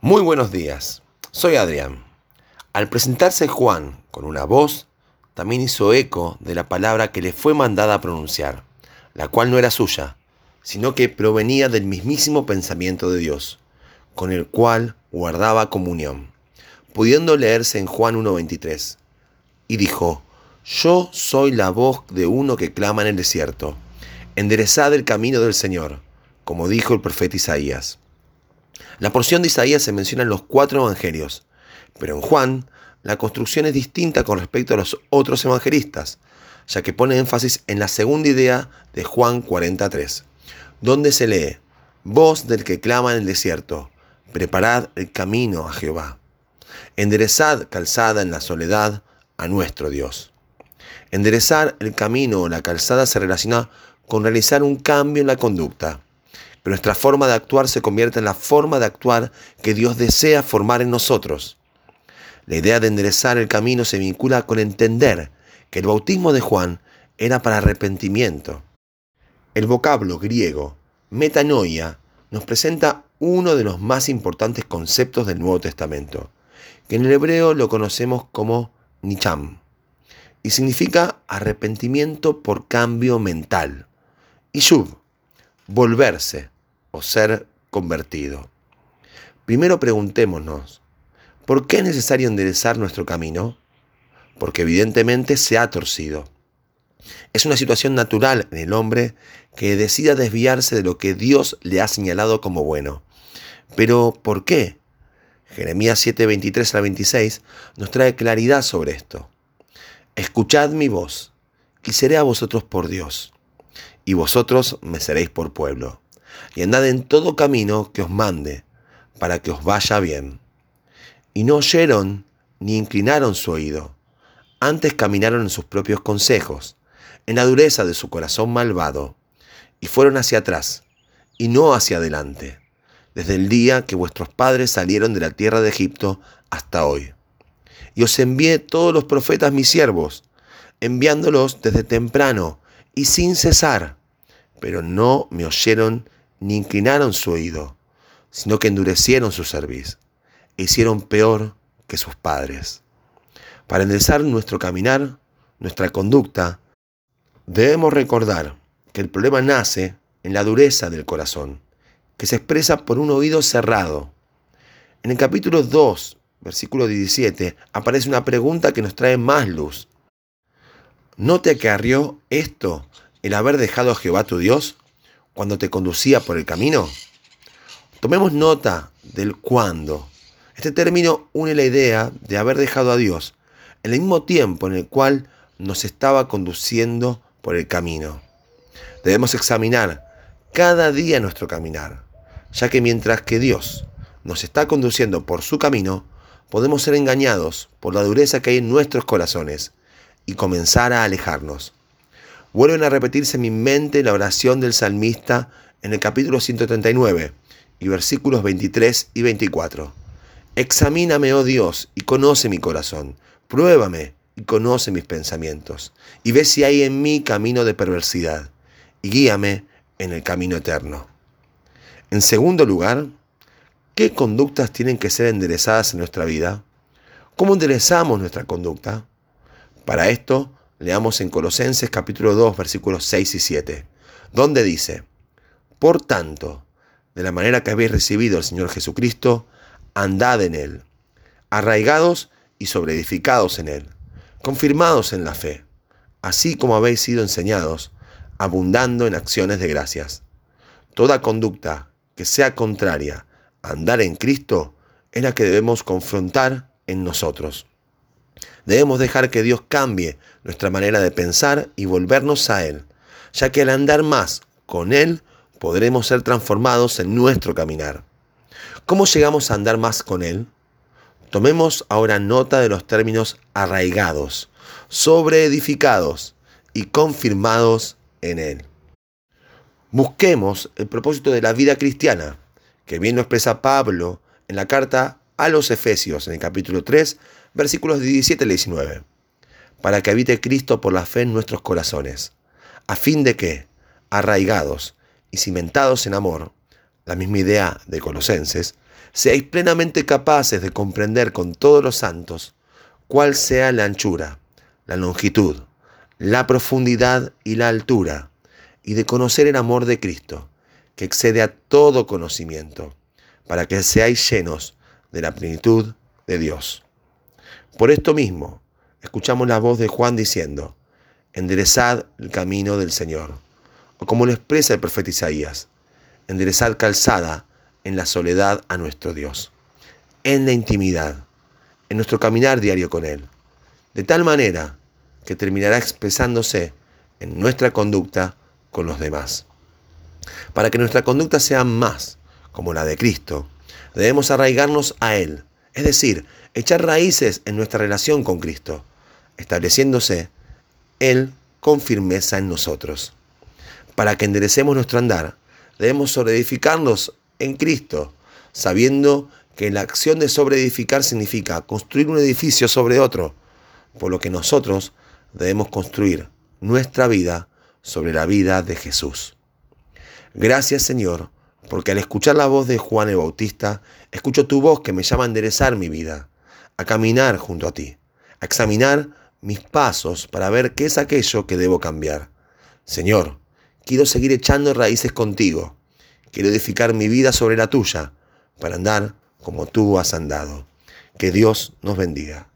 Muy buenos días, soy Adrián. Al presentarse Juan con una voz, también hizo eco de la palabra que le fue mandada a pronunciar, la cual no era suya, sino que provenía del mismísimo pensamiento de Dios, con el cual guardaba comunión, pudiendo leerse en Juan 1.23. Y dijo, Yo soy la voz de uno que clama en el desierto, enderezad el camino del Señor, como dijo el profeta Isaías. La porción de Isaías se menciona en los cuatro evangelios, pero en Juan la construcción es distinta con respecto a los otros evangelistas, ya que pone énfasis en la segunda idea de Juan 43, donde se lee, Voz del que clama en el desierto, preparad el camino a Jehová. Enderezad calzada en la soledad a nuestro Dios. Enderezar el camino o la calzada se relaciona con realizar un cambio en la conducta pero nuestra forma de actuar se convierte en la forma de actuar que Dios desea formar en nosotros. La idea de enderezar el camino se vincula con entender que el bautismo de Juan era para arrepentimiento. El vocablo griego metanoia nos presenta uno de los más importantes conceptos del Nuevo Testamento, que en el hebreo lo conocemos como nicham, y significa arrepentimiento por cambio mental. Y shub, volverse o ser convertido. Primero preguntémonos, ¿por qué es necesario enderezar nuestro camino? Porque evidentemente se ha torcido. Es una situación natural en el hombre que decida desviarse de lo que Dios le ha señalado como bueno. Pero, ¿por qué? Jeremías 7, 23 al 26 nos trae claridad sobre esto. Escuchad mi voz, y seré a vosotros por Dios y vosotros me seréis por pueblo. Y andad en todo camino que os mande, para que os vaya bien. Y no oyeron ni inclinaron su oído, antes caminaron en sus propios consejos, en la dureza de su corazón malvado, y fueron hacia atrás, y no hacia adelante, desde el día que vuestros padres salieron de la tierra de Egipto hasta hoy. Y os envié todos los profetas mis siervos, enviándolos desde temprano y sin cesar pero no me oyeron ni inclinaron su oído, sino que endurecieron su cerviz e hicieron peor que sus padres. Para enderezar nuestro caminar, nuestra conducta, debemos recordar que el problema nace en la dureza del corazón, que se expresa por un oído cerrado. En el capítulo 2, versículo 17, aparece una pregunta que nos trae más luz. ¿No te acarrió esto el haber dejado a Jehová tu Dios cuando te conducía por el camino? Tomemos nota del cuándo. Este término une la idea de haber dejado a Dios en el mismo tiempo en el cual nos estaba conduciendo por el camino. Debemos examinar cada día nuestro caminar, ya que mientras que Dios nos está conduciendo por su camino, podemos ser engañados por la dureza que hay en nuestros corazones y comenzar a alejarnos. Vuelven a repetirse en mi mente la oración del salmista en el capítulo 139 y versículos 23 y 24. Examíname, oh Dios, y conoce mi corazón. Pruébame y conoce mis pensamientos. Y ve si hay en mí camino de perversidad. Y guíame en el camino eterno. En segundo lugar, ¿qué conductas tienen que ser enderezadas en nuestra vida? ¿Cómo enderezamos nuestra conducta? Para esto, Leamos en Colosenses capítulo 2 versículos 6 y 7, donde dice, Por tanto, de la manera que habéis recibido al Señor Jesucristo, andad en Él, arraigados y sobreedificados en Él, confirmados en la fe, así como habéis sido enseñados, abundando en acciones de gracias. Toda conducta que sea contraria a andar en Cristo es la que debemos confrontar en nosotros. Debemos dejar que Dios cambie nuestra manera de pensar y volvernos a Él, ya que al andar más con Él podremos ser transformados en nuestro caminar. ¿Cómo llegamos a andar más con Él? Tomemos ahora nota de los términos arraigados, sobreedificados y confirmados en Él. Busquemos el propósito de la vida cristiana, que bien lo expresa Pablo en la carta a los Efesios en el capítulo 3, versículos 17 al 19, para que habite Cristo por la fe en nuestros corazones, a fin de que, arraigados y cimentados en amor, la misma idea de Colosenses, seáis plenamente capaces de comprender con todos los santos cuál sea la anchura, la longitud, la profundidad y la altura, y de conocer el amor de Cristo, que excede a todo conocimiento, para que seáis llenos de la plenitud de Dios. Por esto mismo, escuchamos la voz de Juan diciendo, enderezad el camino del Señor, o como lo expresa el profeta Isaías, enderezad calzada en la soledad a nuestro Dios, en la intimidad, en nuestro caminar diario con Él, de tal manera que terminará expresándose en nuestra conducta con los demás. Para que nuestra conducta sea más como la de Cristo, debemos arraigarnos a Él, es decir, echar raíces en nuestra relación con Cristo, estableciéndose Él con firmeza en nosotros. Para que enderecemos nuestro andar, debemos sobreedificarnos en Cristo, sabiendo que la acción de sobreedificar significa construir un edificio sobre otro, por lo que nosotros debemos construir nuestra vida sobre la vida de Jesús. Gracias Señor, porque al escuchar la voz de Juan el Bautista, escucho tu voz que me llama a enderezar mi vida, a caminar junto a ti, a examinar mis pasos para ver qué es aquello que debo cambiar. Señor, quiero seguir echando raíces contigo, quiero edificar mi vida sobre la tuya, para andar como tú has andado. Que Dios nos bendiga.